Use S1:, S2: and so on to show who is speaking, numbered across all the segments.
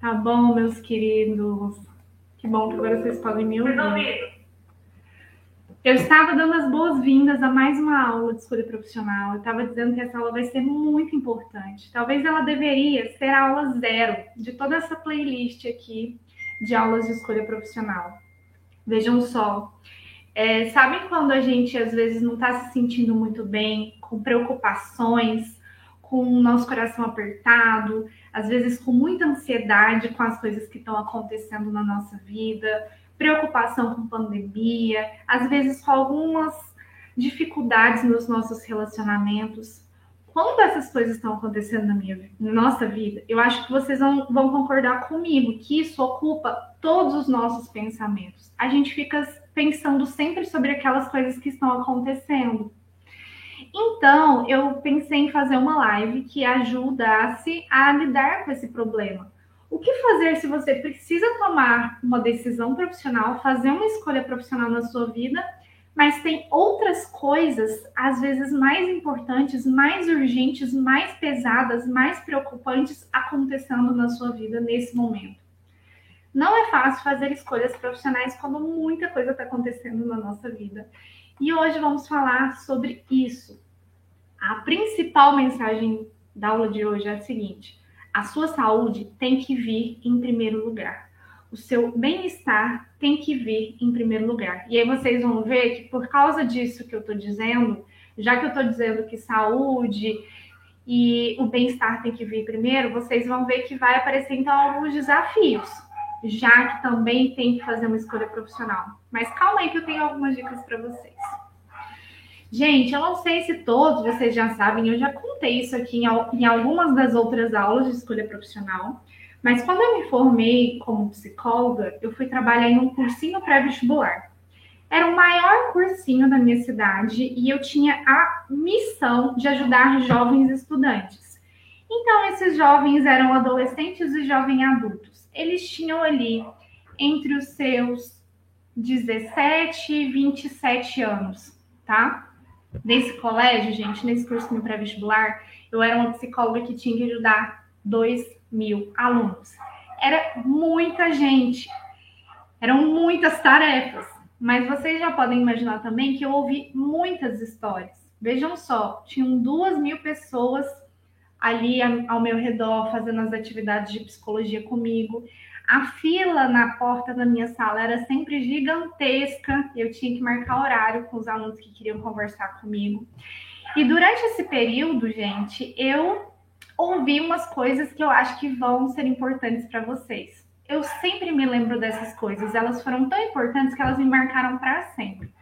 S1: Tá bom, meus queridos. Que bom que agora vocês podem me ouvir. Eu estava dando as boas-vindas a mais uma aula de escolha profissional. Eu estava dizendo que essa aula vai ser muito importante. Talvez ela deveria ser a aula zero de toda essa playlist aqui de aulas de escolha profissional. Vejam só. É, sabe quando a gente às vezes não está se sentindo muito bem, com preocupações, com o nosso coração apertado, às vezes com muita ansiedade com as coisas que estão acontecendo na nossa vida, preocupação com pandemia, às vezes com algumas dificuldades nos nossos relacionamentos. Quando essas coisas estão acontecendo na minha na nossa vida, eu acho que vocês vão, vão concordar comigo que isso ocupa todos os nossos pensamentos. A gente fica pensando sempre sobre aquelas coisas que estão acontecendo. Então, eu pensei em fazer uma live que ajudasse a lidar com esse problema. O que fazer se você precisa tomar uma decisão profissional, fazer uma escolha profissional na sua vida, mas tem outras coisas, às vezes mais importantes, mais urgentes, mais pesadas, mais preocupantes acontecendo na sua vida nesse momento. Não é fácil fazer escolhas profissionais quando muita coisa está acontecendo na nossa vida. E hoje vamos falar sobre isso. A principal mensagem da aula de hoje é a seguinte: a sua saúde tem que vir em primeiro lugar. O seu bem-estar tem que vir em primeiro lugar. E aí vocês vão ver que por causa disso que eu estou dizendo, já que eu estou dizendo que saúde e o bem-estar tem que vir primeiro, vocês vão ver que vai aparecer então alguns desafios, já que também tem que fazer uma escolha profissional. Mas calma aí que eu tenho algumas dicas para vocês. Gente, eu não sei se todos vocês já sabem, eu já contei isso aqui em, algumas das outras aulas de escolha profissional, mas quando eu me formei como psicóloga, eu fui trabalhar em um cursinho pré-vestibular. Era o maior cursinho da minha cidade e eu tinha a missão de ajudar jovens estudantes. Então, esses jovens eram adolescentes e jovens adultos. Eles tinham ali entre os seus 17 e 27 anos, tá? Nesse colégio, gente, nesse curso pré-vestibular, eu era uma psicóloga que tinha que ajudar 2 mil alunos. Era muita gente, eram muitas tarefas, mas vocês já podem imaginar também que eu ouvi muitas histórias. Vejam só, tinham duas mil pessoas ali ao meu redor fazendo as atividades de psicologia comigo. A fila na porta da minha sala era sempre gigantesca, eu tinha que marcar horário com os alunos que queriam conversar comigo. E durante esse período, gente, eu ouvi umas coisas que eu acho que vão ser importantes para vocês. Eu sempre me lembro dessas coisas, elas foram tão importantes que elas me marcaram para sempre.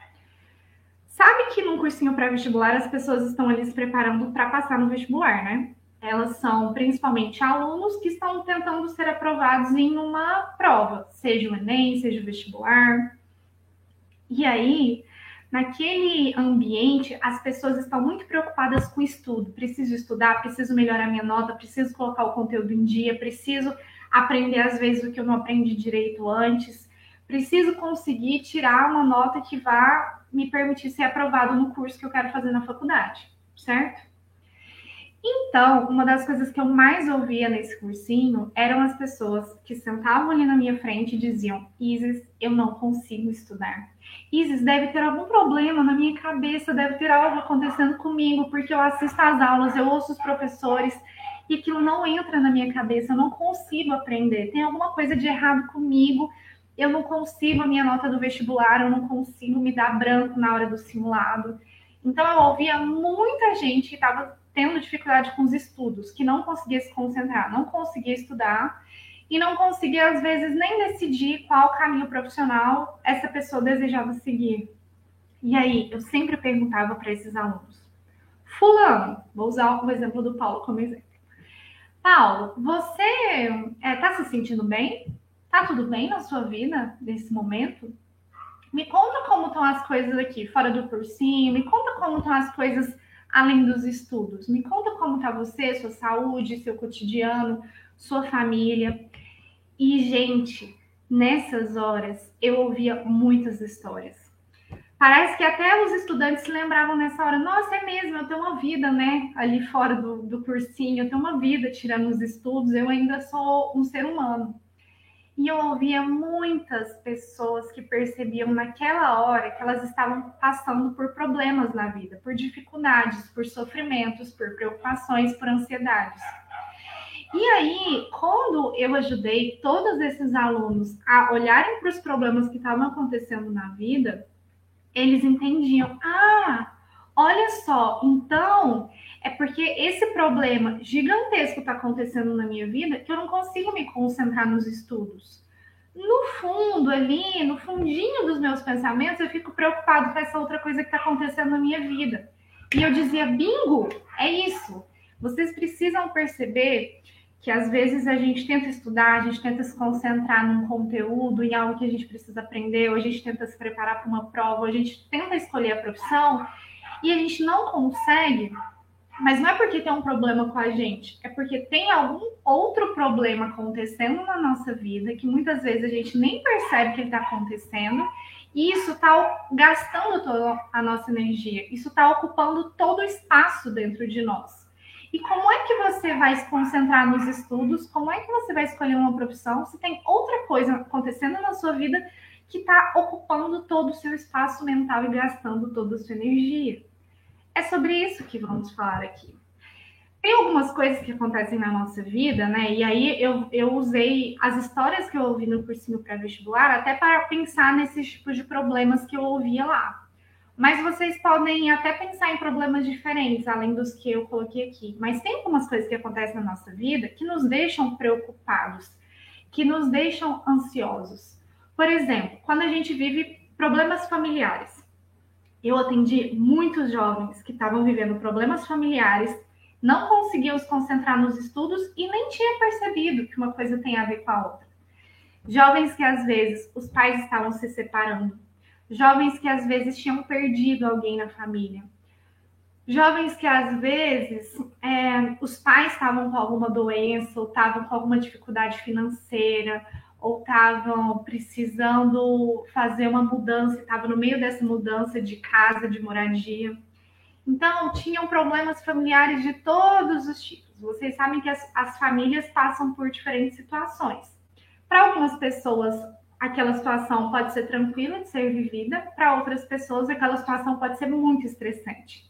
S1: Sabe que num cursinho pré-vestibular as pessoas estão ali se preparando para passar no vestibular, né? Elas são principalmente alunos que estão tentando ser aprovados em uma prova, seja o Enem, seja o vestibular. E aí, naquele ambiente, as pessoas estão muito preocupadas com o estudo. Preciso estudar, preciso melhorar minha nota, preciso colocar o conteúdo em dia, preciso aprender às vezes o que eu não aprendi direito antes, preciso conseguir tirar uma nota que vá me permitir ser aprovado no curso que eu quero fazer na faculdade, certo? Então, uma das coisas que eu mais ouvia nesse cursinho eram as pessoas que sentavam ali na minha frente e diziam: Isis, eu não consigo estudar. Isis, deve ter algum problema na minha cabeça, deve ter algo acontecendo comigo, porque eu assisto às aulas, eu ouço os professores e aquilo não entra na minha cabeça, eu não consigo aprender. Tem alguma coisa de errado comigo, eu não consigo a minha nota do vestibular, eu não consigo me dar branco na hora do simulado. Então, eu ouvia muita gente que estava tendo dificuldade com os estudos, que não conseguia se concentrar, não conseguia estudar e não conseguia, às vezes, nem decidir qual caminho profissional essa pessoa desejava seguir. E aí, eu sempre perguntava para esses alunos: Fulano, vou usar o exemplo do Paulo como exemplo. Paulo, você está é, tá se sentindo bem? Tá tudo bem na sua vida nesse momento? Me conta como estão as coisas aqui fora do cursinho, me conta como estão as coisas além dos estudos? Me conta como está você, sua saúde, seu cotidiano, sua família. E, gente, nessas horas eu ouvia muitas histórias. Parece que até os estudantes se lembravam nessa hora, nossa, é mesmo, eu tenho uma vida, né? Ali fora do, do cursinho, eu tenho uma vida tirando os estudos, eu ainda sou um ser humano. E eu ouvia muitas pessoas que percebiam naquela hora que elas estavam passando por problemas na vida, por dificuldades, por sofrimentos, por preocupações, por ansiedades. E aí, quando eu ajudei todos esses alunos a olharem para os problemas que estavam acontecendo na vida, eles entendiam: ah, olha só, então é porque esse problema gigantesco está acontecendo na minha vida que eu não consigo me concentrar nos estudos. No fundo, ali, no fundinho dos meus pensamentos, eu fico preocupado com essa outra coisa que está acontecendo na minha vida. E eu dizia, bingo, é isso. Vocês precisam perceber que às vezes a gente tenta estudar, a gente tenta se concentrar num conteúdo, em algo que a gente precisa aprender, ou a gente tenta se preparar para uma prova, ou a gente tenta escolher a profissão e a gente não consegue, mas não é porque tem um problema com a gente, é porque tem algum outro problema acontecendo na nossa vida que muitas vezes a gente nem percebe que está acontecendo e isso está gastando toda a nossa energia, isso está ocupando todo o espaço dentro de nós. E como é que você vai se concentrar nos estudos? Como é que você vai escolher uma profissão se tem outra coisa acontecendo na sua vida que está ocupando todo o seu espaço mental e gastando toda a sua energia? É sobre isso que vamos falar aqui. Tem algumas coisas que acontecem na nossa vida, né? E aí eu, eu usei as histórias que eu ouvi no cursinho pré-vestibular até para pensar nesses tipos de problemas que eu ouvia lá. Mas vocês podem até pensar em problemas diferentes, além dos que eu coloquei aqui. Mas tem algumas coisas que acontecem na nossa vida que nos deixam preocupados, que nos deixam ansiosos. Por exemplo, quando a gente vive problemas familiares. Eu atendi muitos jovens que estavam vivendo problemas familiares, não conseguiam se concentrar nos estudos e nem tinha percebido que uma coisa tem a ver com a outra. Jovens que às vezes os pais estavam se separando, jovens que às vezes tinham perdido alguém na família, jovens que às vezes é, os pais estavam com alguma doença, ou estavam com alguma dificuldade financeira, ou estavam precisando fazer uma mudança, estavam no meio dessa mudança de casa, de moradia. Então, tinham problemas familiares de todos os tipos. Vocês sabem que as, as famílias passam por diferentes situações. Para algumas pessoas, aquela situação pode ser tranquila de ser vivida, para outras pessoas, aquela situação pode ser muito estressante.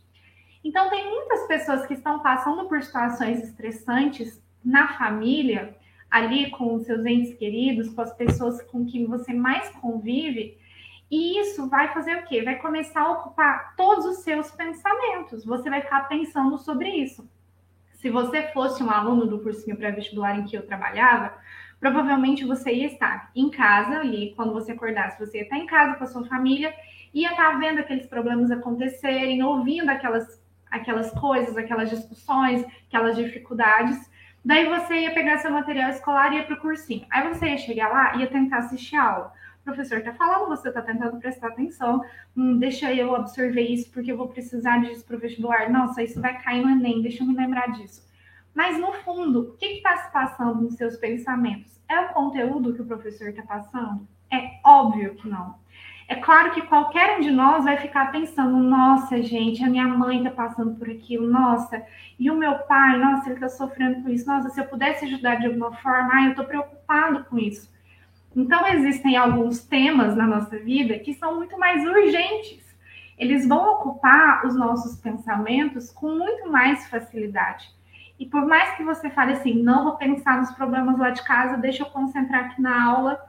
S1: Então, tem muitas pessoas que estão passando por situações estressantes na família, ali com os seus entes queridos, com as pessoas com quem você mais convive, e isso vai fazer o quê? Vai começar a ocupar todos os seus pensamentos. Você vai ficar pensando sobre isso. Se você fosse um aluno do cursinho pré-vestibular em que eu trabalhava, provavelmente você ia estar em casa ali, quando você acordasse, você ia estar em casa com a sua família, ia estar vendo aqueles problemas acontecerem, ouvindo aquelas, aquelas coisas, aquelas discussões, aquelas dificuldades. Daí você ia pegar seu material escolar e ia para o cursinho. Aí você ia chegar lá e ia tentar assistir a aula. O professor está falando, você está tentando prestar atenção. Hum, deixa eu absorver isso porque eu vou precisar disso para o vestibular. Nossa, isso vai cair no Enem, deixa eu me lembrar disso. Mas no fundo, o que está se passando nos seus pensamentos? É o conteúdo que o professor está passando? É óbvio que não. É claro que qualquer um de nós vai ficar pensando: nossa, gente, a minha mãe está passando por aquilo, nossa, e o meu pai, nossa, ele está sofrendo com isso, nossa, se eu pudesse ajudar de alguma forma, ai, eu estou preocupado com isso. Então, existem alguns temas na nossa vida que são muito mais urgentes. Eles vão ocupar os nossos pensamentos com muito mais facilidade. E por mais que você fale assim, não vou pensar nos problemas lá de casa, deixa eu concentrar aqui na aula,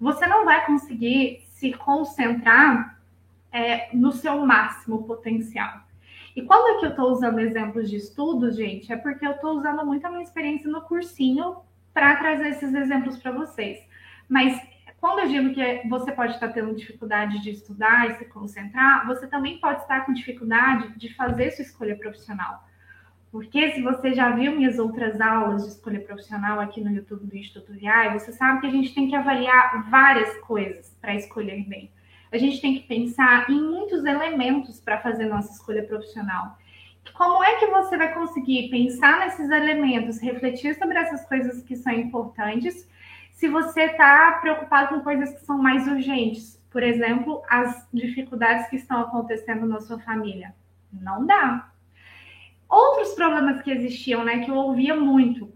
S1: você não vai conseguir se concentrar é, no seu máximo potencial. E quando é que eu estou usando exemplos de estudos, gente, é porque eu estou usando muito a minha experiência no cursinho para trazer esses exemplos para vocês. Mas quando eu digo que você pode estar tendo dificuldade de estudar e se concentrar, você também pode estar com dificuldade de fazer sua escolha profissional. Porque se você já viu minhas outras aulas de escolha profissional aqui no YouTube do Instituto VI, você sabe que a gente tem que avaliar várias coisas para escolher bem. A gente tem que pensar em muitos elementos para fazer nossa escolha profissional. Como é que você vai conseguir pensar nesses elementos, refletir sobre essas coisas que são importantes, se você está preocupado com coisas que são mais urgentes? por exemplo, as dificuldades que estão acontecendo na sua família. Não dá. Outros problemas que existiam, né, que eu ouvia muito,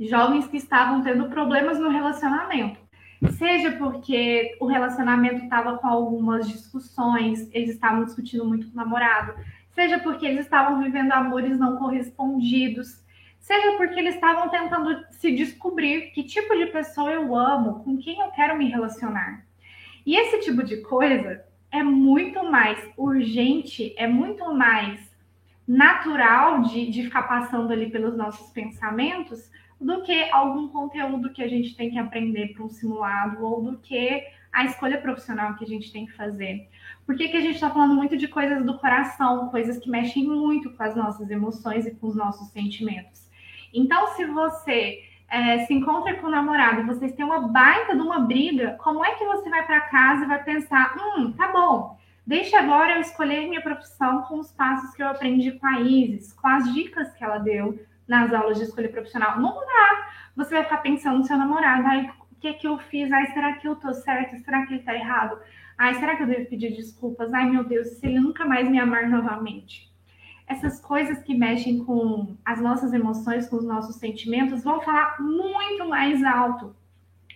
S1: jovens que estavam tendo problemas no relacionamento. Seja porque o relacionamento estava com algumas discussões, eles estavam discutindo muito com o namorado, seja porque eles estavam vivendo amores não correspondidos, seja porque eles estavam tentando se descobrir que tipo de pessoa eu amo, com quem eu quero me relacionar. E esse tipo de coisa é muito mais urgente, é muito mais natural de, de ficar passando ali pelos nossos pensamentos do que algum conteúdo que a gente tem que aprender para um simulado ou do que a escolha profissional que a gente tem que fazer. Por que, que a gente está falando muito de coisas do coração, coisas que mexem muito com as nossas emoções e com os nossos sentimentos? Então, se você é, se encontra com o namorado e vocês têm uma baita de uma briga, como é que você vai para casa e vai pensar: hum, tá bom, deixa agora eu escolher minha profissão com os passos que eu aprendi com a Isis, com as dicas que ela deu nas aulas de escolha profissional. Não dá. Você vai ficar pensando no seu namorado, ai, o que é que eu fiz? Ai, será que eu tô certa? Será que ele tá errado? Ai, será que eu devo pedir desculpas? Ai, meu Deus, se ele nunca mais me amar novamente. Essas coisas que mexem com as nossas emoções, com os nossos sentimentos, vão falar muito mais alto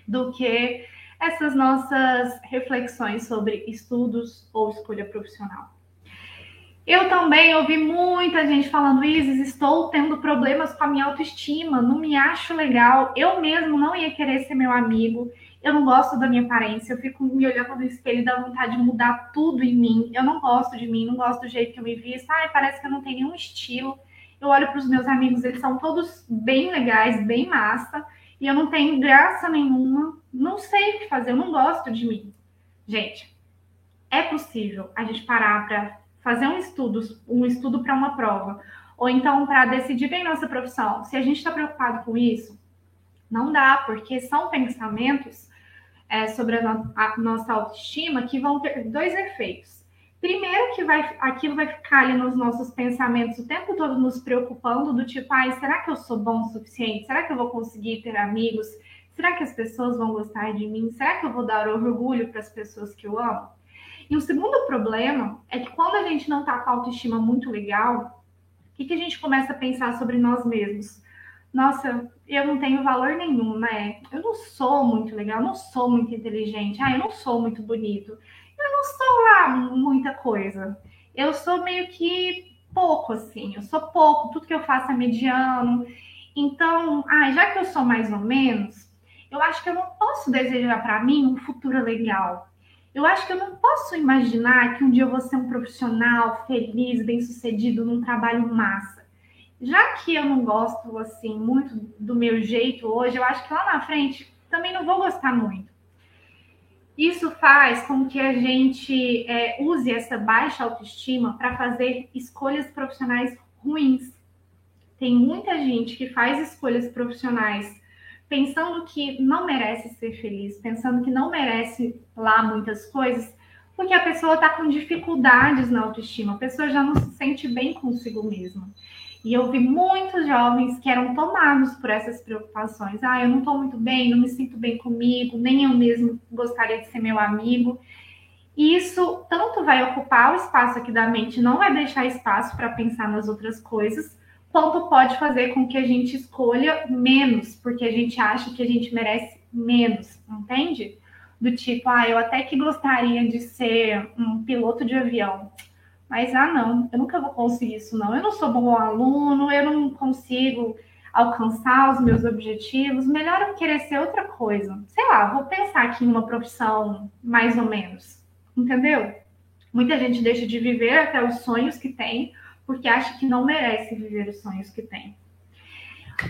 S1: do que essas nossas reflexões sobre estudos ou escolha profissional. Eu também ouvi muita gente falando, Isis, estou tendo problemas com a minha autoestima, não me acho legal, eu mesmo não ia querer ser meu amigo, eu não gosto da minha aparência, eu fico me olhando no espelho e dá vontade de mudar tudo em mim, eu não gosto de mim, não gosto do jeito que eu me visto, ai, parece que eu não tenho nenhum estilo. Eu olho para os meus amigos, eles são todos bem legais, bem massa, e eu não tenho graça nenhuma, não sei o que fazer, eu não gosto de mim. Gente, é possível a gente parar para fazer um estudo, um estudo para uma prova, ou então para decidir bem nossa profissão, se a gente está preocupado com isso, não dá, porque são pensamentos é, sobre a, no a, nossa autoestima que vão ter dois efeitos. Primeiro, que vai, aquilo vai ficar ali nos nossos pensamentos o tempo todo nos preocupando, do tipo, ai, será que eu sou bom o suficiente? Será que eu vou conseguir ter amigos? Será que as pessoas vão gostar de mim? Será que eu vou dar orgulho para as pessoas que eu amo? E o segundo problema é que quando a gente não está com a autoestima muito legal, o que, que a gente começa a pensar sobre nós mesmos? Nossa, eu não tenho valor nenhum, né? Eu não sou muito legal, eu não sou muito inteligente, ah, eu não sou muito bonito, eu não sou lá muita coisa. Eu sou meio que pouco, assim, eu sou pouco, tudo que eu faço é mediano. Então, ah, já que eu sou mais ou menos, eu acho que eu não posso desejar para mim um futuro legal. Eu acho que eu não posso imaginar que um dia eu vou ser um profissional feliz, bem-sucedido num trabalho massa. Já que eu não gosto assim muito do meu jeito hoje, eu acho que lá na frente também não vou gostar muito. Isso faz com que a gente é, use essa baixa autoestima para fazer escolhas profissionais ruins. Tem muita gente que faz escolhas profissionais pensando que não merece ser feliz, pensando que não merece lá muitas coisas, porque a pessoa está com dificuldades na autoestima, a pessoa já não se sente bem consigo mesma. E eu vi muitos jovens que eram tomados por essas preocupações. Ah, eu não estou muito bem, não me sinto bem comigo, nem eu mesmo gostaria de ser meu amigo. E isso tanto vai ocupar o espaço aqui da mente, não vai deixar espaço para pensar nas outras coisas, quanto pode fazer com que a gente escolha menos, porque a gente acha que a gente merece menos, entende? Do tipo, ah, eu até que gostaria de ser um piloto de avião, mas ah, não, eu nunca vou conseguir isso, não. Eu não sou bom aluno, eu não consigo alcançar os meus objetivos. Melhor eu querer ser outra coisa. Sei lá, vou pensar aqui em uma profissão mais ou menos, entendeu? Muita gente deixa de viver até os sonhos que tem porque acha que não merece viver os sonhos que tem.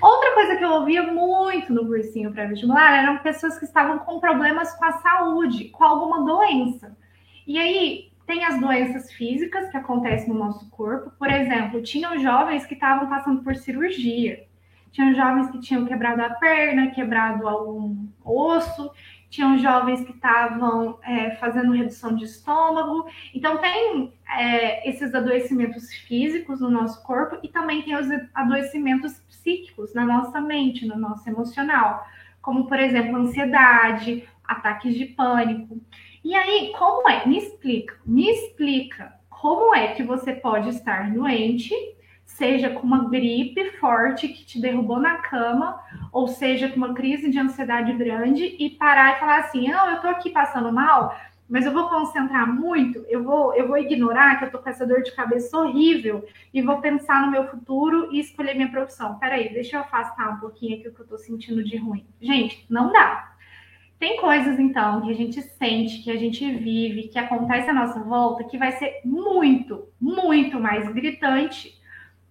S1: Outra coisa que eu ouvia muito no cursinho pré-vestibular eram pessoas que estavam com problemas com a saúde, com alguma doença. E aí tem as doenças físicas que acontecem no nosso corpo. Por exemplo, tinham jovens que estavam passando por cirurgia. Tinham jovens que tinham quebrado a perna, quebrado algum osso, tinham jovens que estavam é, fazendo redução de estômago. Então, tem é, esses adoecimentos físicos no nosso corpo e também tem os adoecimentos psíquicos na nossa mente, no nosso emocional. como por exemplo ansiedade, ataques de pânico. E aí, como é? Me explica, me explica como é que você pode estar doente, seja com uma gripe forte que te derrubou na cama, ou seja com uma crise de ansiedade grande e parar e falar assim: "Não, eu tô aqui passando mal, mas eu vou concentrar muito, eu vou, eu vou ignorar que eu tô com essa dor de cabeça horrível e vou pensar no meu futuro e escolher minha profissão. Peraí, deixa eu afastar um pouquinho aqui o que eu tô sentindo de ruim. Gente, não dá. Tem coisas, então, que a gente sente, que a gente vive, que acontece à nossa volta, que vai ser muito, muito mais gritante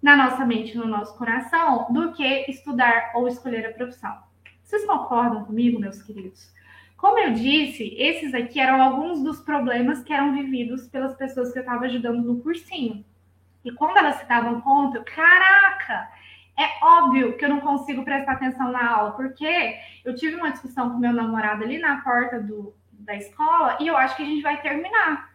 S1: na nossa mente, no nosso coração, do que estudar ou escolher a profissão. Vocês concordam comigo, meus queridos? Como eu disse, esses aqui eram alguns dos problemas que eram vividos pelas pessoas que eu estava ajudando no cursinho. E quando elas se davam conta, caraca, é óbvio que eu não consigo prestar atenção na aula, porque eu tive uma discussão com meu namorado ali na porta do, da escola e eu acho que a gente vai terminar.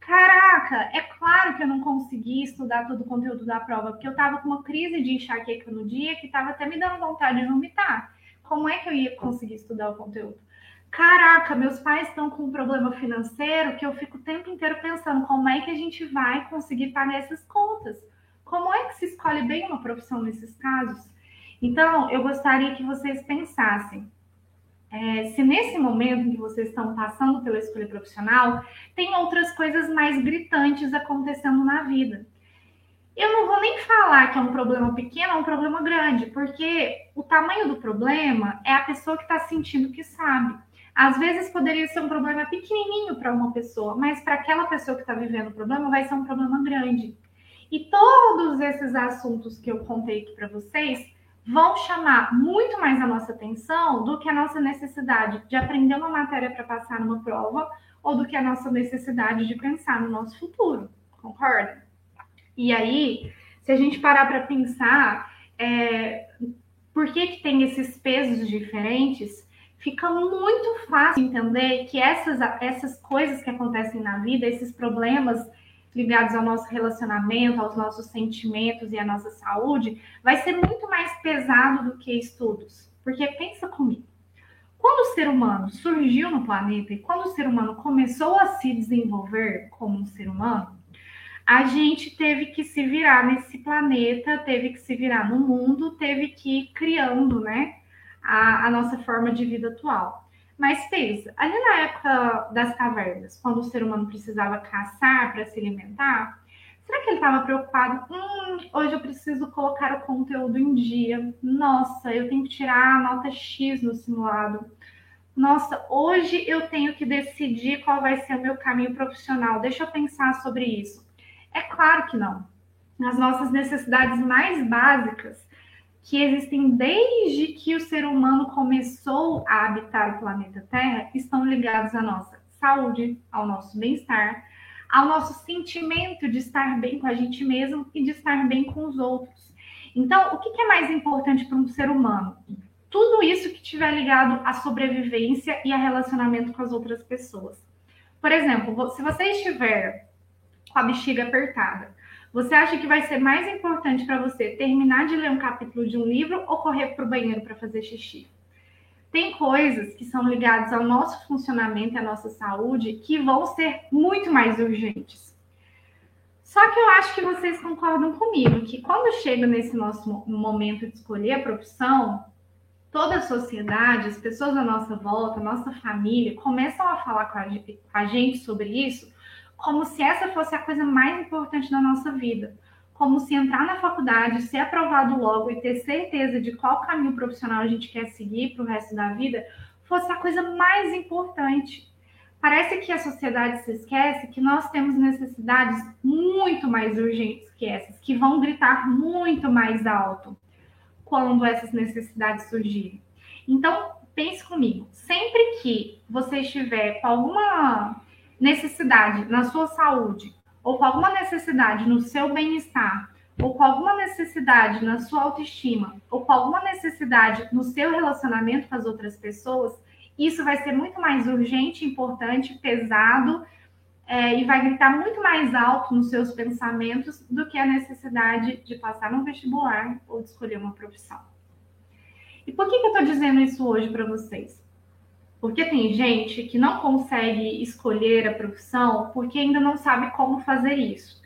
S1: Caraca, é claro que eu não consegui estudar todo o conteúdo da prova, porque eu estava com uma crise de enxaqueca no dia que estava até me dando vontade de vomitar. Como é que eu ia conseguir estudar o conteúdo? Caraca, meus pais estão com um problema financeiro que eu fico o tempo inteiro pensando como é que a gente vai conseguir pagar essas contas. Como é que se escolhe bem uma profissão nesses casos? Então, eu gostaria que vocês pensassem é, se nesse momento em que vocês estão passando pela escolha profissional, tem outras coisas mais gritantes acontecendo na vida. Eu não vou nem falar que é um problema pequeno ou um problema grande, porque o tamanho do problema é a pessoa que está sentindo que sabe. Às vezes poderia ser um problema pequenininho para uma pessoa, mas para aquela pessoa que está vivendo o problema vai ser um problema grande. E todos esses assuntos que eu contei aqui para vocês vão chamar muito mais a nossa atenção do que a nossa necessidade de aprender uma matéria para passar numa prova ou do que a nossa necessidade de pensar no nosso futuro. Concorda? E aí, se a gente parar para pensar, é, por que, que tem esses pesos diferentes? fica muito fácil entender que essas, essas coisas que acontecem na vida, esses problemas ligados ao nosso relacionamento, aos nossos sentimentos e à nossa saúde, vai ser muito mais pesado do que estudos. Porque pensa comigo, quando o ser humano surgiu no planeta e quando o ser humano começou a se desenvolver como um ser humano, a gente teve que se virar nesse planeta, teve que se virar no mundo, teve que ir criando, né? a, a nossa forma de vida atual. Mas pensa, ali na época das cavernas, quando o ser humano precisava caçar para se alimentar, será que ele estava preocupado? Hum, hoje eu preciso colocar o conteúdo em dia. Nossa, eu tenho que tirar a nota X no simulado. Nossa, hoje eu tenho que decidir qual vai ser o meu caminho profissional. Deixa eu pensar sobre isso. É claro que não. As nossas necessidades mais básicas que existem desde que o ser humano começou a habitar o planeta Terra estão ligados à nossa saúde, ao nosso bem-estar, ao nosso sentimento de estar bem com a gente mesmo e de estar bem com os outros. Então, o que é mais importante para um ser humano? Tudo isso que estiver ligado à sobrevivência e a relacionamento com as outras pessoas. Por exemplo, se você estiver com a bexiga apertada, você acha que vai ser mais importante para você terminar de ler um capítulo de um livro ou correr para o banheiro para fazer xixi? Tem coisas que são ligadas ao nosso funcionamento à nossa saúde que vão ser muito mais urgentes. Só que eu acho que vocês concordam comigo que quando chega nesse nosso momento de escolher a profissão, toda a sociedade, as pessoas à nossa volta, a nossa família, começam a falar com a gente sobre isso como se essa fosse a coisa mais importante da nossa vida. Como se entrar na faculdade, ser aprovado logo e ter certeza de qual caminho profissional a gente quer seguir para o resto da vida fosse a coisa mais importante. Parece que a sociedade se esquece que nós temos necessidades muito mais urgentes que essas, que vão gritar muito mais alto quando essas necessidades surgirem. Então, pense comigo, sempre que você estiver com alguma necessidade na sua saúde, ou com alguma necessidade no seu bem-estar, ou com alguma necessidade na sua autoestima, ou com alguma necessidade no seu relacionamento com as outras pessoas, isso vai ser muito mais urgente, importante, pesado é, e vai gritar muito mais alto nos seus pensamentos do que a necessidade de passar no vestibular ou de escolher uma profissão. E por que, que eu estou dizendo isso hoje para vocês? Porque tem gente que não consegue escolher a profissão porque ainda não sabe como fazer isso.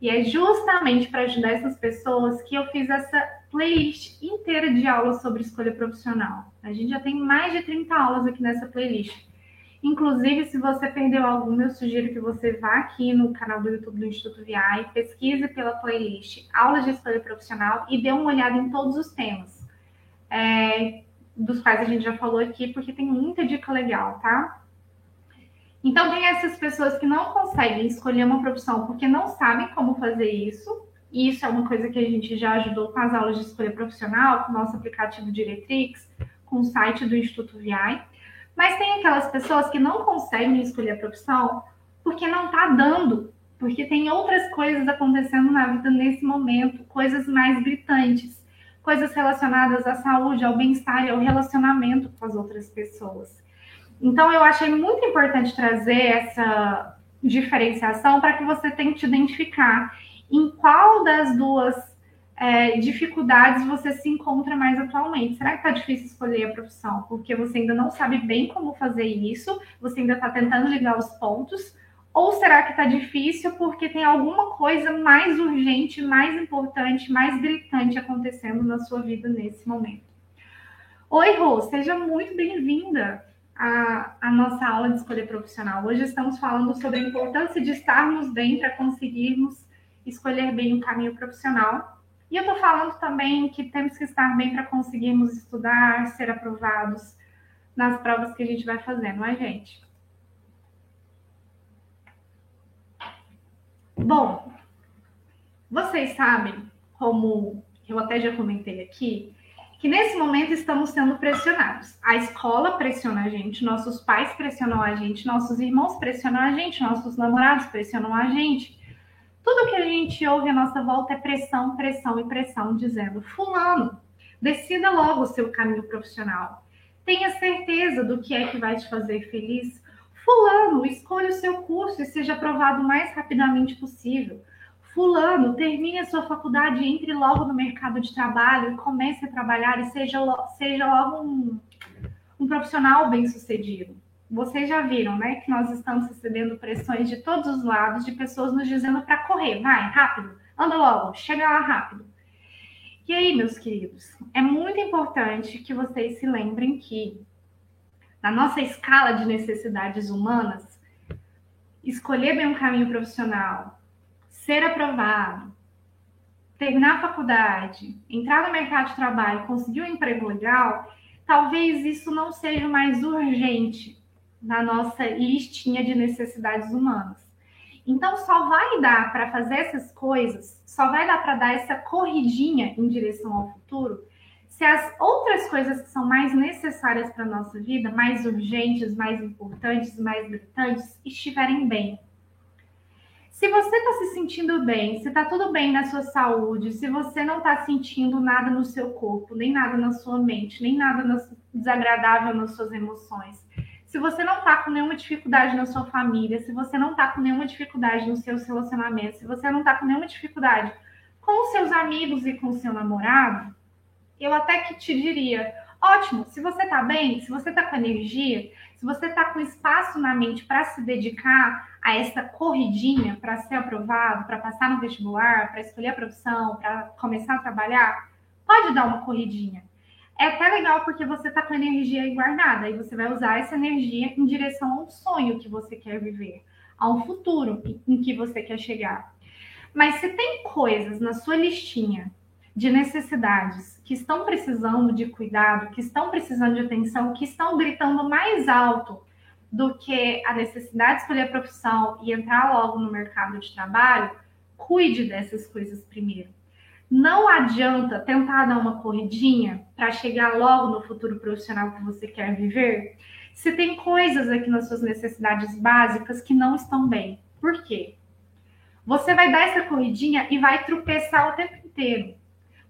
S1: E é justamente para ajudar essas pessoas que eu fiz essa playlist inteira de aulas sobre escolha profissional. A gente já tem mais de 30 aulas aqui nessa playlist. Inclusive, se você perdeu alguma, eu sugiro que você vá aqui no canal do YouTube do Instituto VI, pesquise pela playlist Aulas de Escolha Profissional e dê uma olhada em todos os temas. É, dos quais a gente já falou aqui, porque tem muita dica legal, tá? Então, tem essas pessoas que não conseguem escolher uma profissão porque não sabem como fazer isso. E isso é uma coisa que a gente já ajudou com as aulas de escolha profissional, com o nosso aplicativo Diretrix, com o site do Instituto VI. Mas tem aquelas pessoas que não conseguem escolher a profissão porque não está dando, porque tem outras coisas acontecendo na vida nesse momento, coisas mais gritantes coisas relacionadas à saúde, ao bem-estar e ao relacionamento com as outras pessoas. Então, eu achei muito importante trazer essa diferenciação para que você tente identificar em qual das duas é, dificuldades você se encontra mais atualmente. Será que está difícil escolher a profissão porque você ainda não sabe bem como fazer isso, você ainda está tentando ligar os pontos? Ou será que está difícil porque tem alguma coisa mais urgente, mais importante, mais gritante acontecendo na sua vida nesse momento? Oi, Rô, seja muito bem-vinda à, à nossa aula de escolha profissional. Hoje estamos falando sobre a importância de estarmos bem para conseguirmos escolher bem o caminho profissional. E eu estou falando também que temos que estar bem para conseguirmos estudar, ser aprovados nas provas que a gente vai fazer, não é, gente? Bom, vocês sabem, como eu até já comentei aqui, que nesse momento estamos sendo pressionados. A escola pressiona a gente, nossos pais pressionam a gente, nossos irmãos pressionam a gente, nossos namorados pressionam a gente. Tudo que a gente ouve à nossa volta é pressão, pressão e pressão, dizendo: Fulano, decida logo o seu caminho profissional. Tenha certeza do que é que vai te fazer feliz. Fulano, escolha o seu curso e seja aprovado o mais rapidamente possível. Fulano, termine a sua faculdade, entre logo no mercado de trabalho e comece a trabalhar e seja, seja logo um, um profissional bem-sucedido. Vocês já viram, né, que nós estamos recebendo pressões de todos os lados, de pessoas nos dizendo para correr, vai, rápido, anda logo, chega lá rápido. E aí, meus queridos, é muito importante que vocês se lembrem que na nossa escala de necessidades humanas, escolher bem um caminho profissional, ser aprovado, terminar a faculdade, entrar no mercado de trabalho, conseguir um emprego legal, talvez isso não seja mais urgente na nossa listinha de necessidades humanas. Então, só vai dar para fazer essas coisas, só vai dar para dar essa corridinha em direção ao futuro se as outras coisas que são mais necessárias para a nossa vida, mais urgentes, mais importantes, mais gritantes, estiverem bem. Se você está se sentindo bem, se está tudo bem na sua saúde, se você não está sentindo nada no seu corpo, nem nada na sua mente, nem nada desagradável nas suas emoções, se você não está com nenhuma dificuldade na sua família, se você não está com nenhuma dificuldade nos seus relacionamentos, se você não está com nenhuma dificuldade com os seus amigos e com seu namorado, eu até que te diria: ótimo, se você está bem, se você está com energia, se você está com espaço na mente para se dedicar a essa corridinha, para ser aprovado, para passar no vestibular, para escolher a profissão, para começar a trabalhar, pode dar uma corridinha. É até legal porque você está com energia aí guardada e você vai usar essa energia em direção ao sonho que você quer viver, a um futuro em que você quer chegar. Mas se tem coisas na sua listinha de necessidades que estão precisando de cuidado, que estão precisando de atenção, que estão gritando mais alto do que a necessidade de escolher a profissão e entrar logo no mercado de trabalho, cuide dessas coisas primeiro. Não adianta tentar dar uma corridinha para chegar logo no futuro profissional que você quer viver, se tem coisas aqui nas suas necessidades básicas que não estão bem. Por quê? Você vai dar essa corridinha e vai tropeçar o tempo inteiro.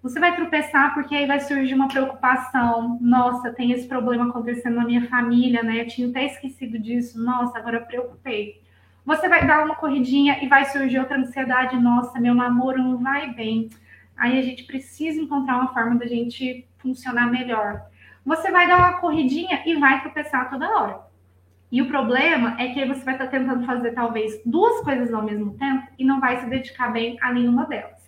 S1: Você vai tropeçar porque aí vai surgir uma preocupação. Nossa, tem esse problema acontecendo na minha família, né? Eu tinha até esquecido disso. Nossa, agora eu preocupei. Você vai dar uma corridinha e vai surgir outra ansiedade. Nossa, meu namoro não vai bem. Aí a gente precisa encontrar uma forma da gente funcionar melhor. Você vai dar uma corridinha e vai tropeçar toda hora. E o problema é que você vai estar tentando fazer talvez duas coisas ao mesmo tempo e não vai se dedicar bem a nenhuma delas.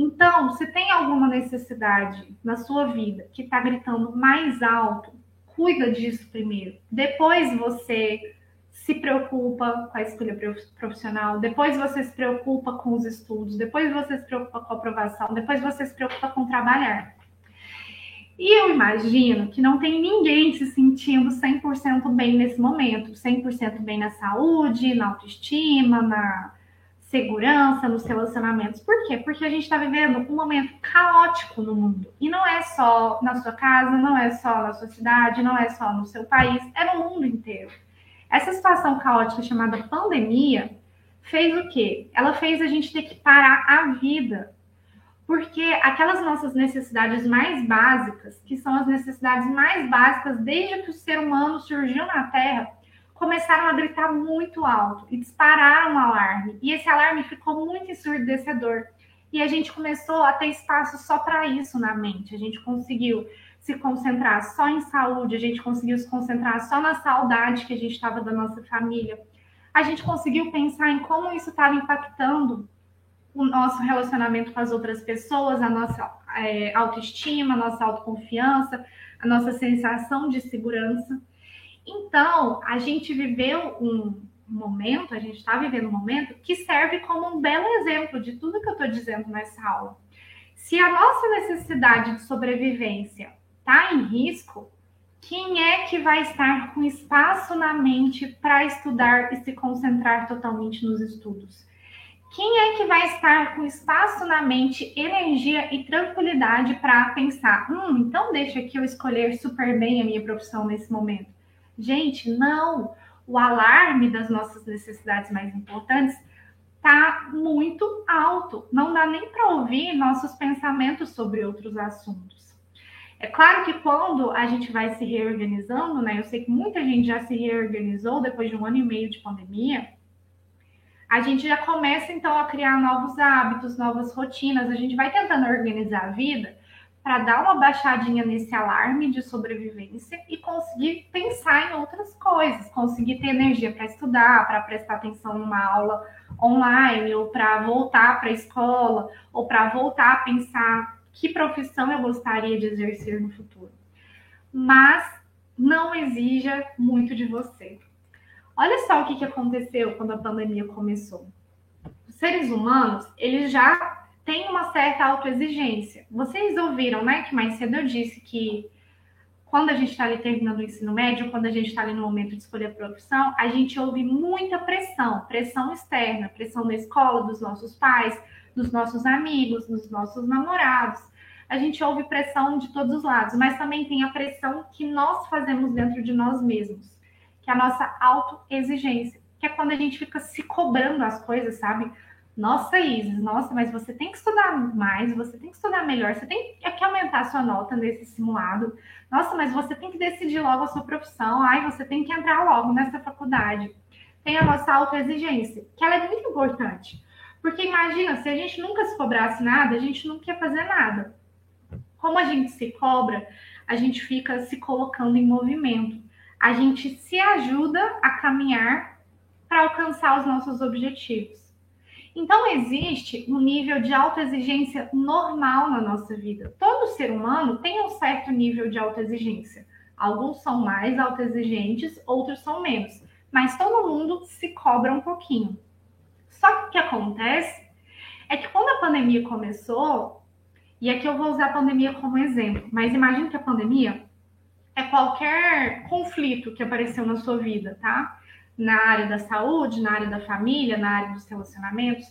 S1: Então, se tem alguma necessidade na sua vida que está gritando mais alto, cuida disso primeiro. Depois você se preocupa com a escolha profissional, depois você se preocupa com os estudos, depois você se preocupa com a aprovação, depois você se preocupa com trabalhar. E eu imagino que não tem ninguém se sentindo 100% bem nesse momento, 100% bem na saúde, na autoestima, na segurança, nos relacionamentos. Por quê? Porque a gente está vivendo um momento caótico no mundo. E não é só na sua casa, não é só na sua cidade, não é só no seu país, é no mundo inteiro. Essa situação caótica chamada pandemia fez o quê? Ela fez a gente ter que parar a vida. Porque aquelas nossas necessidades mais básicas, que são as necessidades mais básicas desde que o ser humano surgiu na Terra, começaram a gritar muito alto e dispararam um alarme. E esse alarme ficou muito ensurdecedor. E a gente começou a ter espaço só para isso na mente. A gente conseguiu se concentrar só em saúde, a gente conseguiu se concentrar só na saudade que a gente estava da nossa família. A gente conseguiu pensar em como isso estava impactando o nosso relacionamento com as outras pessoas, a nossa é, autoestima, a nossa autoconfiança, a nossa sensação de segurança. Então, a gente viveu um momento, a gente está vivendo um momento que serve como um belo exemplo de tudo que eu estou dizendo nessa aula. Se a nossa necessidade de sobrevivência está em risco, quem é que vai estar com espaço na mente para estudar e se concentrar totalmente nos estudos? Quem é que vai estar com espaço na mente, energia e tranquilidade para pensar, hum, então deixa que eu escolher super bem a minha profissão nesse momento? Gente, não. O alarme das nossas necessidades mais importantes está muito alto. Não dá nem para ouvir nossos pensamentos sobre outros assuntos. É claro que quando a gente vai se reorganizando, né? Eu sei que muita gente já se reorganizou depois de um ano e meio de pandemia. A gente já começa então a criar novos hábitos, novas rotinas. A gente vai tentando organizar a vida para dar uma baixadinha nesse alarme de sobrevivência e conseguir pensar em outras coisas, conseguir ter energia para estudar, para prestar atenção numa aula online, ou para voltar para a escola, ou para voltar a pensar que profissão eu gostaria de exercer no futuro. Mas não exija muito de você. Olha só o que, aconteceu quando a pandemia começou. Os seres humanos, eles já tem uma certa autoexigência. Vocês ouviram, né, que mais cedo eu disse que quando a gente está ali terminando o ensino médio, quando a gente está ali no momento de escolher a profissão, a gente ouve muita pressão, pressão externa, pressão da escola, dos nossos pais, dos nossos amigos, dos nossos namorados. A gente ouve pressão de todos os lados, mas também tem a pressão que nós fazemos dentro de nós mesmos, que é a nossa autoexigência, que é quando a gente fica se cobrando as coisas, sabe? Nossa, Isis, nossa, mas você tem que estudar mais, você tem que estudar melhor, você tem que aumentar a sua nota nesse simulado. Nossa, mas você tem que decidir logo a sua profissão. Ai, você tem que entrar logo nessa faculdade. Tem a nossa autoexigência, que ela é muito importante. Porque imagina, se a gente nunca se cobrasse nada, a gente nunca ia fazer nada. Como a gente se cobra, a gente fica se colocando em movimento. A gente se ajuda a caminhar para alcançar os nossos objetivos. Então, existe um nível de autoexigência normal na nossa vida. Todo ser humano tem um certo nível de autoexigência. Alguns são mais autoexigentes, outros são menos. Mas todo mundo se cobra um pouquinho. Só que o que acontece é que quando a pandemia começou, e aqui eu vou usar a pandemia como exemplo, mas imagine que a pandemia é qualquer conflito que apareceu na sua vida, tá? Na área da saúde, na área da família, na área dos relacionamentos.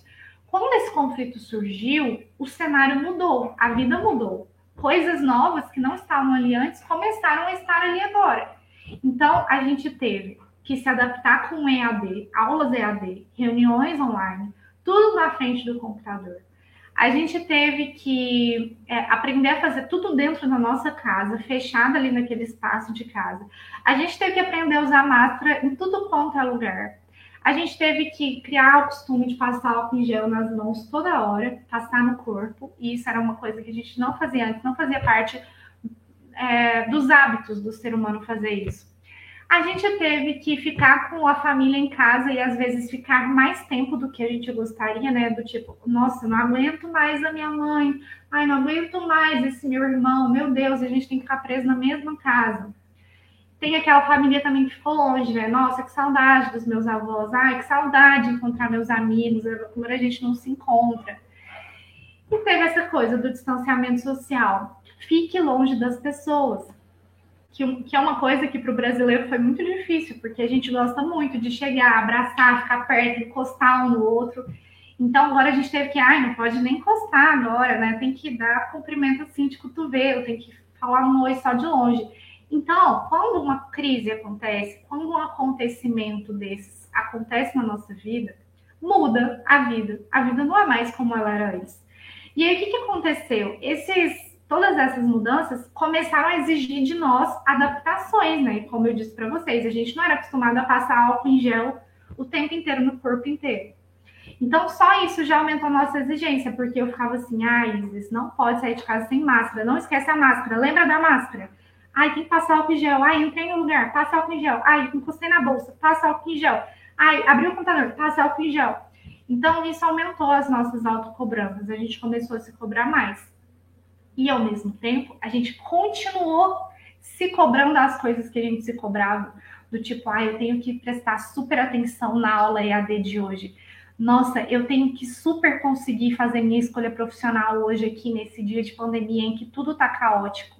S1: Quando esse conflito surgiu, o cenário mudou, a vida mudou. Coisas novas que não estavam ali antes começaram a estar ali agora. Então, a gente teve que se adaptar com EAD, aulas EAD, reuniões online, tudo na frente do computador a gente teve que é, aprender a fazer tudo dentro da nossa casa, fechada ali naquele espaço de casa. A gente teve que aprender a usar máscara em tudo quanto é lugar. A gente teve que criar o costume de passar álcool em gel nas mãos toda hora, passar no corpo, e isso era uma coisa que a gente não fazia antes, não fazia parte é, dos hábitos do ser humano fazer isso. A gente teve que ficar com a família em casa e às vezes ficar mais tempo do que a gente gostaria, né? Do tipo, nossa, não aguento mais a minha mãe, ai, não aguento mais esse meu irmão, meu Deus, a gente tem que ficar preso na mesma casa. Tem aquela família também que ficou longe, né? Nossa, que saudade dos meus avós, ai, que saudade de encontrar meus amigos, agora a gente não se encontra. E teve essa coisa do distanciamento social. Fique longe das pessoas que, que é uma coisa que para o brasileiro foi muito difícil, porque a gente gosta muito de chegar, abraçar, ficar perto, encostar um no outro. Então agora a gente teve que, ai, não pode nem encostar agora, né? Tem que dar cumprimento assim de cotovelo, tem que falar um oi só de longe. Então, quando uma crise acontece, quando um acontecimento desses acontece na nossa vida, muda a vida. A vida não é mais como ela era antes. E aí, o que, que aconteceu? Esses todas essas mudanças começaram a exigir de nós adaptações, né? Como eu disse para vocês, a gente não era acostumado a passar álcool em gel o tempo inteiro no corpo inteiro. Então, só isso já aumentou a nossa exigência, porque eu ficava assim, ah, Isis, não pode sair de casa sem máscara, não esquece a máscara, lembra da máscara? Ai, tem que passar álcool em gel, ai, entrei no lugar, passa álcool em gel, ai, encostei na bolsa, passa álcool em gel, ai, abri o computador, passa álcool em gel. Então, isso aumentou as nossas autocobranças, a gente começou a se cobrar mais e ao mesmo tempo a gente continuou se cobrando as coisas que a gente se cobrava, do tipo, ah, eu tenho que prestar super atenção na aula EAD de hoje. Nossa, eu tenho que super conseguir fazer minha escolha profissional hoje aqui nesse dia de pandemia em que tudo tá caótico.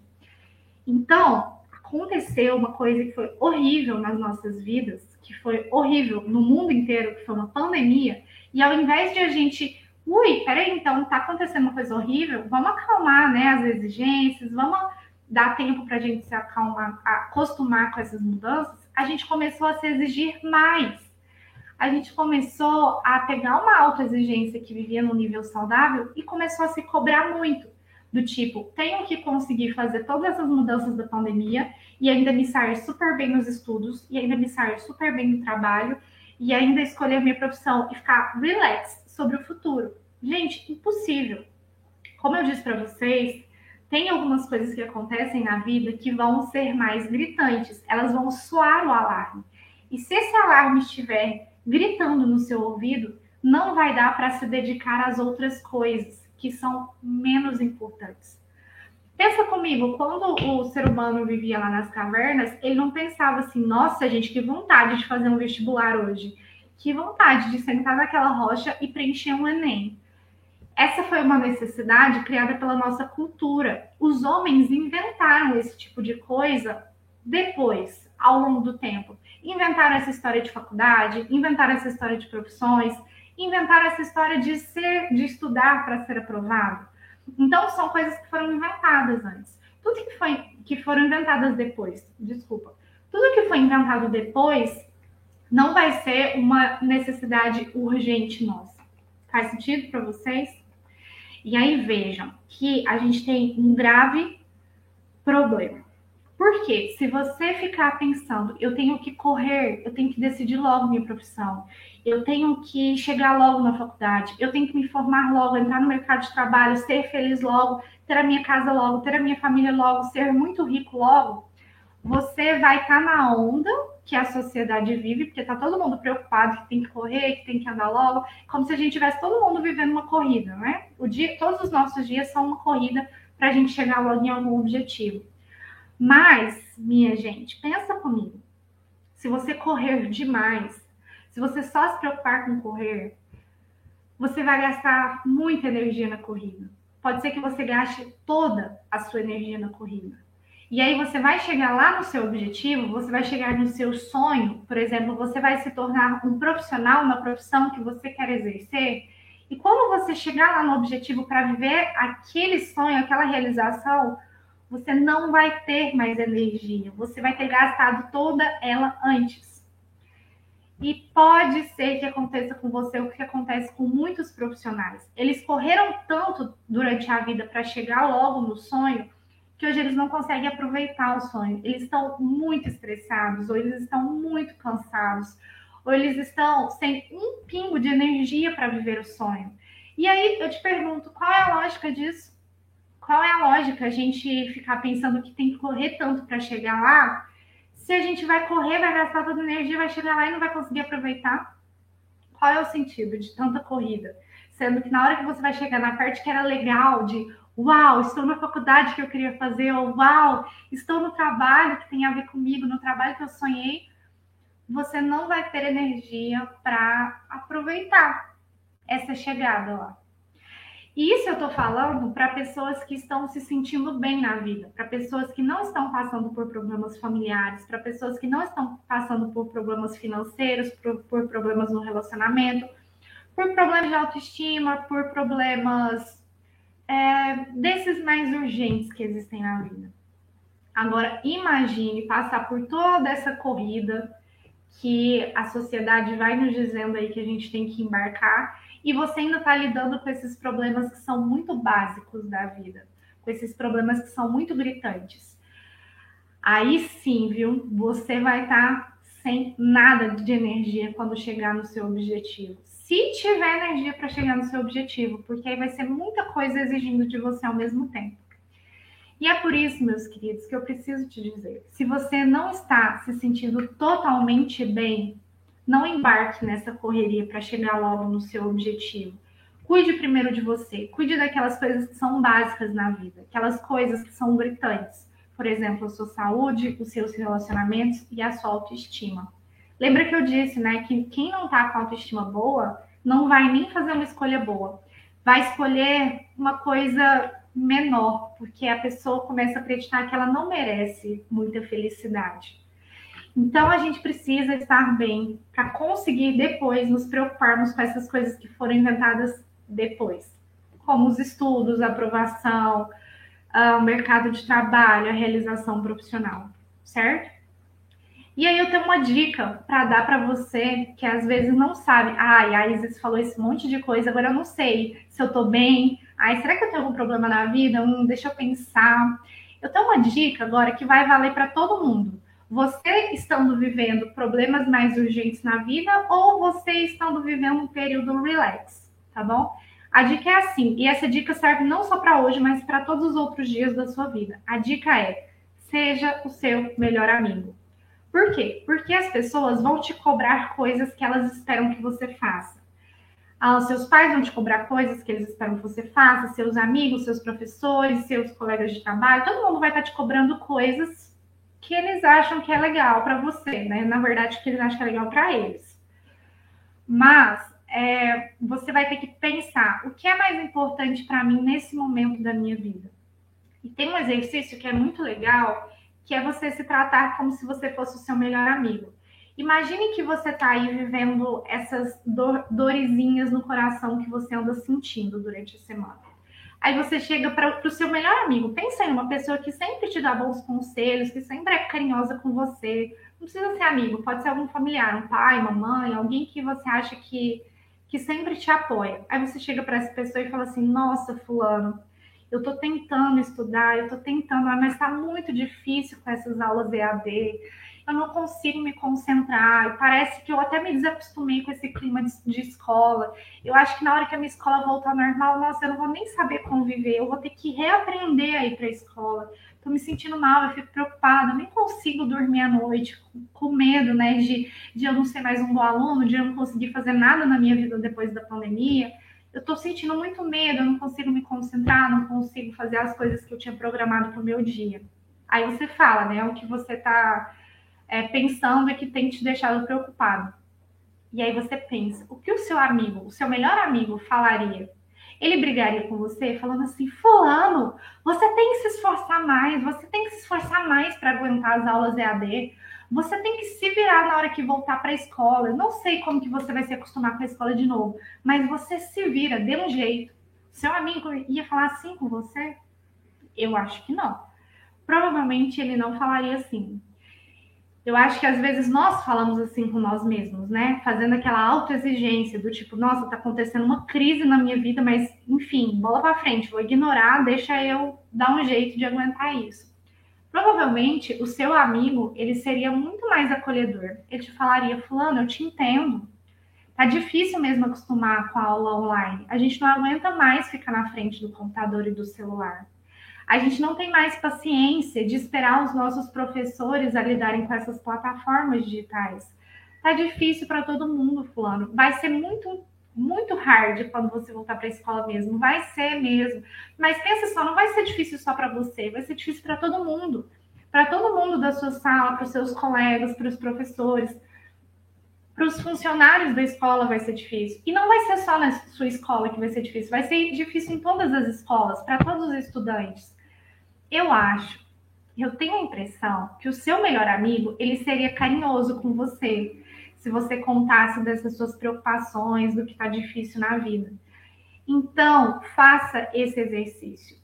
S1: Então, aconteceu uma coisa que foi horrível nas nossas vidas, que foi horrível no mundo inteiro, que foi uma pandemia, e ao invés de a gente ui, peraí, então tá acontecendo uma coisa horrível, vamos acalmar né, as exigências, vamos dar tempo para a gente se acalmar, acostumar com essas mudanças, a gente começou a se exigir mais. A gente começou a pegar uma autoexigência que vivia no nível saudável e começou a se cobrar muito. Do tipo, tenho que conseguir fazer todas essas mudanças da pandemia e ainda me sair super bem nos estudos, e ainda me sair super bem no trabalho, e ainda escolher minha profissão e ficar relax sobre o futuro. Gente, impossível. Como eu disse para vocês, tem algumas coisas que acontecem na vida que vão ser mais gritantes, elas vão soar o alarme. E se esse alarme estiver gritando no seu ouvido, não vai dar para se dedicar às outras coisas que são menos importantes. Pensa comigo, quando o ser humano vivia lá nas cavernas, ele não pensava assim, nossa, gente, que vontade de fazer um vestibular hoje. Que vontade de sentar naquela rocha e preencher um Enem. Essa foi uma necessidade criada pela nossa cultura. Os homens inventaram esse tipo de coisa depois, ao longo do tempo. Inventaram essa história de faculdade, inventaram essa história de profissões, inventaram essa história de ser, de estudar para ser aprovado. Então são coisas que foram inventadas antes. Tudo que foi que foram inventadas depois, desculpa. Tudo que foi inventado depois não vai ser uma necessidade urgente nossa. Faz sentido para vocês? E aí vejam que a gente tem um grave problema. Porque se você ficar pensando, eu tenho que correr, eu tenho que decidir logo minha profissão, eu tenho que chegar logo na faculdade, eu tenho que me formar logo, entrar no mercado de trabalho, ser feliz logo, ter a minha casa logo, ter a minha família logo, ser muito rico logo, você vai estar tá na onda que a sociedade vive, porque está todo mundo preocupado que tem que correr, que tem que andar logo, como se a gente tivesse todo mundo vivendo uma corrida, né? O dia, todos os nossos dias são uma corrida para a gente chegar logo em algum objetivo. Mas, minha gente, pensa comigo. Se você correr demais, se você só se preocupar com correr, você vai gastar muita energia na corrida. Pode ser que você gaste toda a sua energia na corrida. E aí você vai chegar lá no seu objetivo, você vai chegar no seu sonho, por exemplo, você vai se tornar um profissional na profissão que você quer exercer. E quando você chegar lá no objetivo para viver aquele sonho, aquela realização, você não vai ter mais energia, você vai ter gastado toda ela antes. E pode ser que aconteça com você o que acontece com muitos profissionais. Eles correram tanto durante a vida para chegar logo no sonho que hoje eles não conseguem aproveitar o sonho. Eles estão muito estressados, ou eles estão muito cansados, ou eles estão sem um pingo de energia para viver o sonho. E aí eu te pergunto, qual é a lógica disso? qual é a lógica a gente ficar pensando que tem que correr tanto para chegar lá? Se a gente vai correr, vai gastar toda a energia, vai chegar lá e não vai conseguir aproveitar? Qual é o sentido de tanta corrida? Sendo que na hora que você vai chegar na parte que era legal, de uau, estou na faculdade que eu queria fazer, ou uau, estou no trabalho que tem a ver comigo, no trabalho que eu sonhei, você não vai ter energia para aproveitar essa chegada lá. E isso eu estou falando para pessoas que estão se sentindo bem na vida, para pessoas que não estão passando por problemas familiares, para pessoas que não estão passando por problemas financeiros, por, por problemas no relacionamento, por problemas de autoestima, por problemas é, desses mais urgentes que existem na vida. Agora, imagine passar por toda essa corrida que a sociedade vai nos dizendo aí que a gente tem que embarcar e você ainda está lidando com esses problemas que são muito básicos da vida, com esses problemas que são muito gritantes. Aí sim, viu? Você vai estar tá sem nada de energia quando chegar no seu objetivo. Se tiver energia para chegar no seu objetivo, porque aí vai ser muita coisa exigindo de você ao mesmo tempo. E é por isso, meus queridos, que eu preciso te dizer: se você não está se sentindo totalmente bem não embarque nessa correria para chegar logo no seu objetivo. Cuide primeiro de você, cuide daquelas coisas que são básicas na vida, aquelas coisas que são gritantes. Por exemplo, a sua saúde, os seus relacionamentos e a sua autoestima. Lembra que eu disse, né, que quem não tá com autoestima boa não vai nem fazer uma escolha boa. Vai escolher uma coisa menor, porque a pessoa começa a acreditar que ela não merece muita felicidade. Então a gente precisa estar bem para conseguir depois nos preocuparmos com essas coisas que foram inventadas depois, como os estudos, a aprovação, o mercado de trabalho, a realização profissional, certo? E aí eu tenho uma dica para dar para você que às vezes não sabe. Ai, a Isis falou esse monte de coisa, agora eu não sei se eu tô bem. Ai, será que eu tenho algum problema na vida? Hum, deixa eu pensar. Eu tenho uma dica agora que vai valer para todo mundo você estando vivendo problemas mais urgentes na vida ou você estando vivendo um período relax, tá bom? A dica é assim, e essa dica serve não só para hoje, mas para todos os outros dias da sua vida. A dica é: seja o seu melhor amigo. Por quê? Porque as pessoas vão te cobrar coisas que elas esperam que você faça. Ah, seus pais vão te cobrar coisas que eles esperam que você faça, seus amigos, seus professores, seus colegas de trabalho, todo mundo vai estar te cobrando coisas que eles acham que é legal para você, né? Na verdade, que eles acham que é legal para eles. Mas é, você vai ter que pensar o que é mais importante para mim nesse momento da minha vida. E tem um exercício que é muito legal, que é você se tratar como se você fosse o seu melhor amigo. Imagine que você está aí vivendo essas dor, dorezinhas no coração que você anda sentindo durante a semana. Aí você chega para o seu melhor amigo. Pensa em uma pessoa que sempre te dá bons conselhos, que sempre é carinhosa com você. Não precisa ser amigo, pode ser algum familiar, um pai, uma mãe, alguém que você acha que, que sempre te apoia. Aí você chega para essa pessoa e fala assim: Nossa, Fulano, eu estou tentando estudar, eu estou tentando, mas está muito difícil com essas aulas EAD eu não consigo me concentrar. Parece que eu até me desacostumei com esse clima de, de, escola. Eu acho que na hora que a minha escola voltar ao normal, nossa, eu não vou nem saber conviver. Eu vou ter que reaprender a ir para a escola. Estou me sentindo mal, eu fico preocupada, eu nem consigo dormir à noite, com, com medo, né, de, de eu não ser mais um bom aluno, de eu não conseguir fazer nada na minha vida depois da pandemia. Eu estou sentindo muito medo, eu não consigo me concentrar, não consigo fazer as coisas que eu tinha programado para o meu dia. Aí você fala, né, o que você está é, pensando e que tem te deixado preocupado. E aí você pensa, o que o seu amigo, o seu melhor amigo falaria? Ele brigaria com você falando assim: Fulano, você tem que se esforçar mais, você tem que se esforçar mais para aguentar as aulas EAD, você tem que se virar na hora que voltar para a escola. Eu não sei como que você vai se acostumar com a escola de novo, mas você se vira, dê um jeito. Seu amigo ia falar assim com você? Eu acho que não. Provavelmente ele não falaria assim eu acho que às vezes nós falamos assim com nós mesmos, né? Fazendo aquela autoexigência do tipo, nossa, tá acontecendo uma crise na minha vida, mas enfim, bola para frente, vou ignorar, deixa eu dar um jeito de aguentar isso. Provavelmente o seu amigo, ele seria muito mais acolhedor. Ele te falaria, fulano, eu te entendo. Tá difícil mesmo acostumar com a aula online. A gente não aguenta mais ficar na frente do computador e do celular. A gente não tem mais paciência de esperar os nossos professores a lidarem com essas plataformas digitais. Tá difícil para todo mundo, fulano. Vai ser muito muito hard quando você voltar para a escola mesmo, vai ser mesmo. Mas pensa só, não vai ser difícil só para você, vai ser difícil para todo mundo. Para todo mundo da sua sala, para os seus colegas, para os professores, para os funcionários da escola vai ser difícil. E não vai ser só na sua escola que vai ser difícil, vai ser difícil em todas as escolas, para todos os estudantes. Eu acho, eu tenho a impressão que o seu melhor amigo, ele seria carinhoso com você, se você contasse dessas suas preocupações, do que está difícil na vida. Então, faça esse exercício.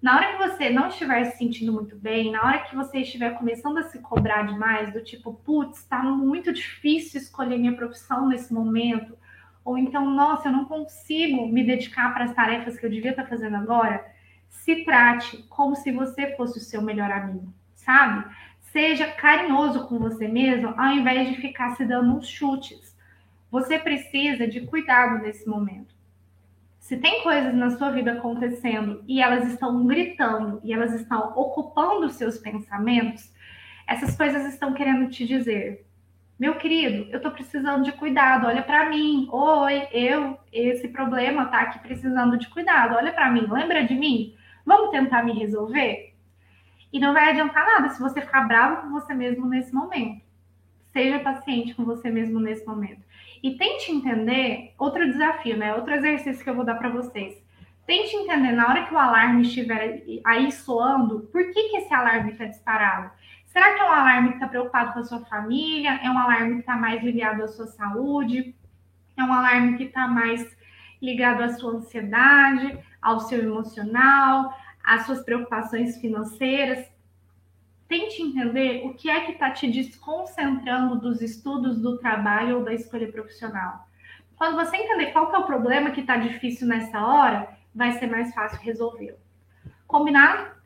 S1: Na hora que você não estiver se sentindo muito bem, na hora que você estiver começando a se cobrar demais, do tipo, putz, está muito difícil escolher minha profissão nesse momento, ou então, nossa, eu não consigo me dedicar para as tarefas que eu devia estar tá fazendo agora, se trate como se você fosse o seu melhor amigo, sabe? Seja carinhoso com você mesmo, ao invés de ficar se dando uns chutes. Você precisa de cuidado nesse momento. Se tem coisas na sua vida acontecendo e elas estão gritando e elas estão ocupando seus pensamentos, essas coisas estão querendo te dizer: meu querido, eu tô precisando de cuidado, olha para mim. Oi, eu, esse problema tá aqui precisando de cuidado, olha para mim, lembra de mim? Vamos tentar me resolver? E não vai adiantar nada se você ficar bravo com você mesmo nesse momento. Seja paciente com você mesmo nesse momento. E tente entender outro desafio, né? Outro exercício que eu vou dar para vocês. Tente entender na hora que o alarme estiver aí soando, por que, que esse alarme está disparado? Será que é um alarme que está preocupado com a sua família? É um alarme que está mais ligado à sua saúde? É um alarme que está mais ligado à sua ansiedade, ao seu emocional, às suas preocupações financeiras? tente entender o que é que está te desconcentrando dos estudos, do trabalho ou da escolha profissional. Quando você entender qual é o problema que está difícil nessa hora, vai ser mais fácil resolvê-lo. Combinado?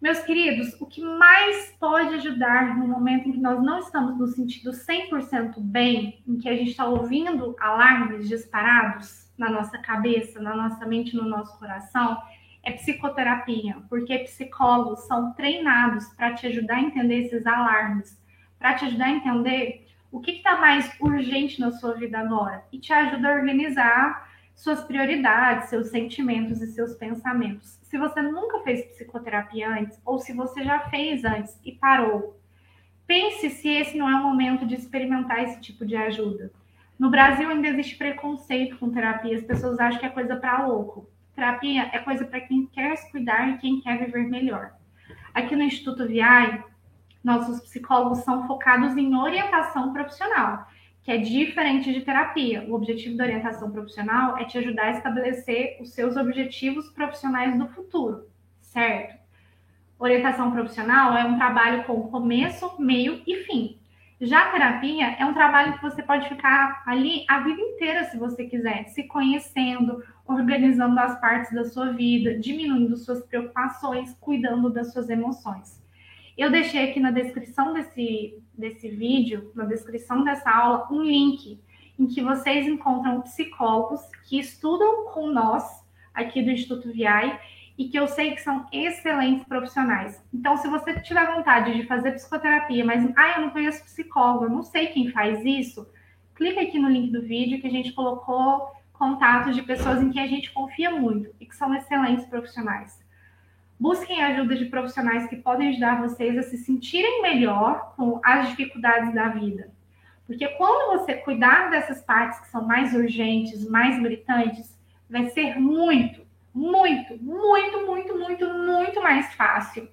S1: Meus queridos, o que mais pode ajudar no momento em que nós não estamos no sentido 100% bem, em que a gente está ouvindo alarmes disparados na nossa cabeça, na nossa mente, no nosso coração, é psicoterapia, porque psicólogos são treinados para te ajudar a entender esses alarmes, para te ajudar a entender o que está mais urgente na sua vida agora e te ajuda a organizar suas prioridades, seus sentimentos e seus pensamentos. Se você nunca fez psicoterapia antes, ou se você já fez antes e parou, pense se esse não é o momento de experimentar esse tipo de ajuda. No Brasil ainda existe preconceito com terapia, as pessoas acham que é coisa para louco. Terapia é coisa para quem quer se cuidar e quem quer viver melhor. Aqui no Instituto VI, nossos psicólogos são focados em orientação profissional, que é diferente de terapia. O objetivo da orientação profissional é te ajudar a estabelecer os seus objetivos profissionais do futuro, certo? Orientação profissional é um trabalho com começo, meio e fim. Já a terapia é um trabalho que você pode ficar ali a vida inteira, se você quiser, se conhecendo, organizando as partes da sua vida, diminuindo suas preocupações, cuidando das suas emoções. Eu deixei aqui na descrição desse, desse vídeo, na descrição dessa aula, um link em que vocês encontram psicólogos que estudam com nós aqui do Instituto VI e que eu sei que são excelentes profissionais. Então, se você tiver vontade de fazer psicoterapia, mas ah, eu não conheço psicólogo, não sei quem faz isso, clica aqui no link do vídeo que a gente colocou contatos de pessoas em quem a gente confia muito e que são excelentes profissionais. Busquem ajuda de profissionais que podem ajudar vocês a se sentirem melhor com as dificuldades da vida. Porque quando você cuidar dessas partes que são mais urgentes, mais gritantes, vai ser muito, muito, muito, muito, muito, muito mais fácil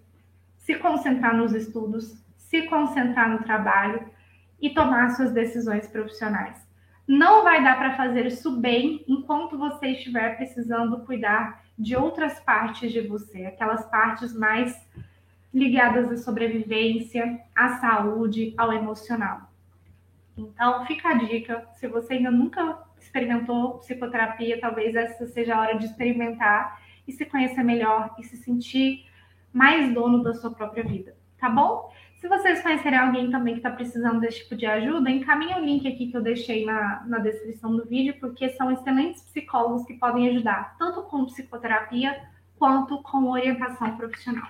S1: se concentrar nos estudos, se concentrar no trabalho e tomar suas decisões profissionais. Não vai dar para fazer isso bem enquanto você estiver precisando cuidar de outras partes de você, aquelas partes mais ligadas à sobrevivência, à saúde, ao emocional. Então, fica a dica, se você ainda nunca experimentou psicoterapia, talvez essa seja a hora de experimentar e se conhecer melhor e se sentir mais dono da sua própria vida, tá bom? Se vocês conhecerem alguém também que está precisando desse tipo de ajuda, encaminhe o link aqui que eu deixei na, na descrição do vídeo, porque são excelentes psicólogos que podem ajudar, tanto com psicoterapia quanto com orientação profissional.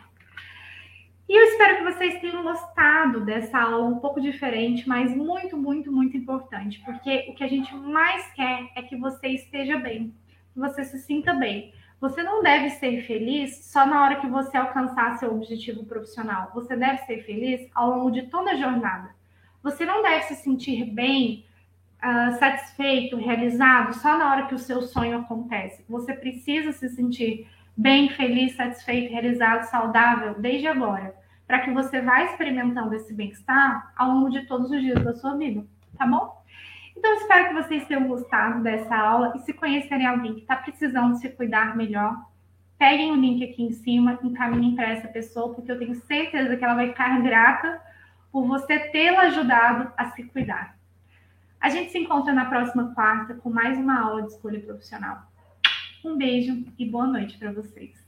S1: E eu espero que vocês tenham gostado dessa aula um pouco diferente, mas muito, muito, muito importante, porque o que a gente mais quer é que você esteja bem, que você se sinta bem. Você não deve ser feliz só na hora que você alcançar seu objetivo profissional. Você deve ser feliz ao longo de toda a jornada. Você não deve se sentir bem, uh, satisfeito, realizado só na hora que o seu sonho acontece. Você precisa se sentir bem, feliz, satisfeito, realizado, saudável desde agora, para que você vá experimentando esse bem-estar ao longo de todos os dias da sua vida, tá bom? Então, espero que vocês tenham gostado dessa aula e se conhecerem alguém que está precisando se cuidar melhor, peguem o link aqui em cima, encaminhem para essa pessoa, porque eu tenho certeza que ela vai ficar grata por você tê-la ajudado a se cuidar. A gente se encontra na próxima quarta com mais uma aula de escolha profissional. Um beijo e boa noite para vocês.